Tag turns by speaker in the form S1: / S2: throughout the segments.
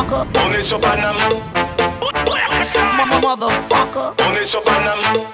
S1: motherfucker.
S2: On est sur Paname. Motherfucker. On est sur Paname.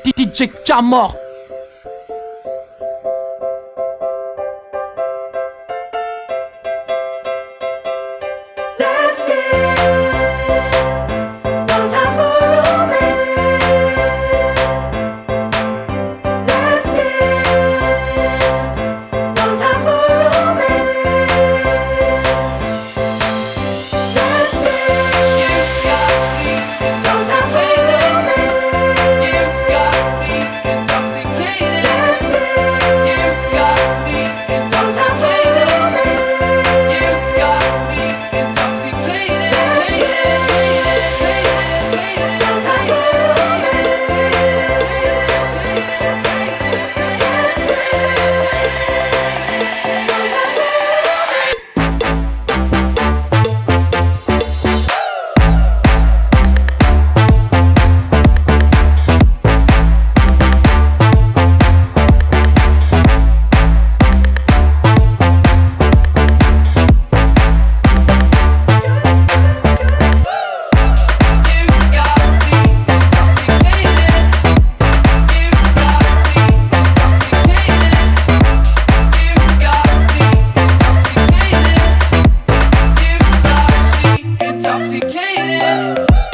S1: DJ Camor you.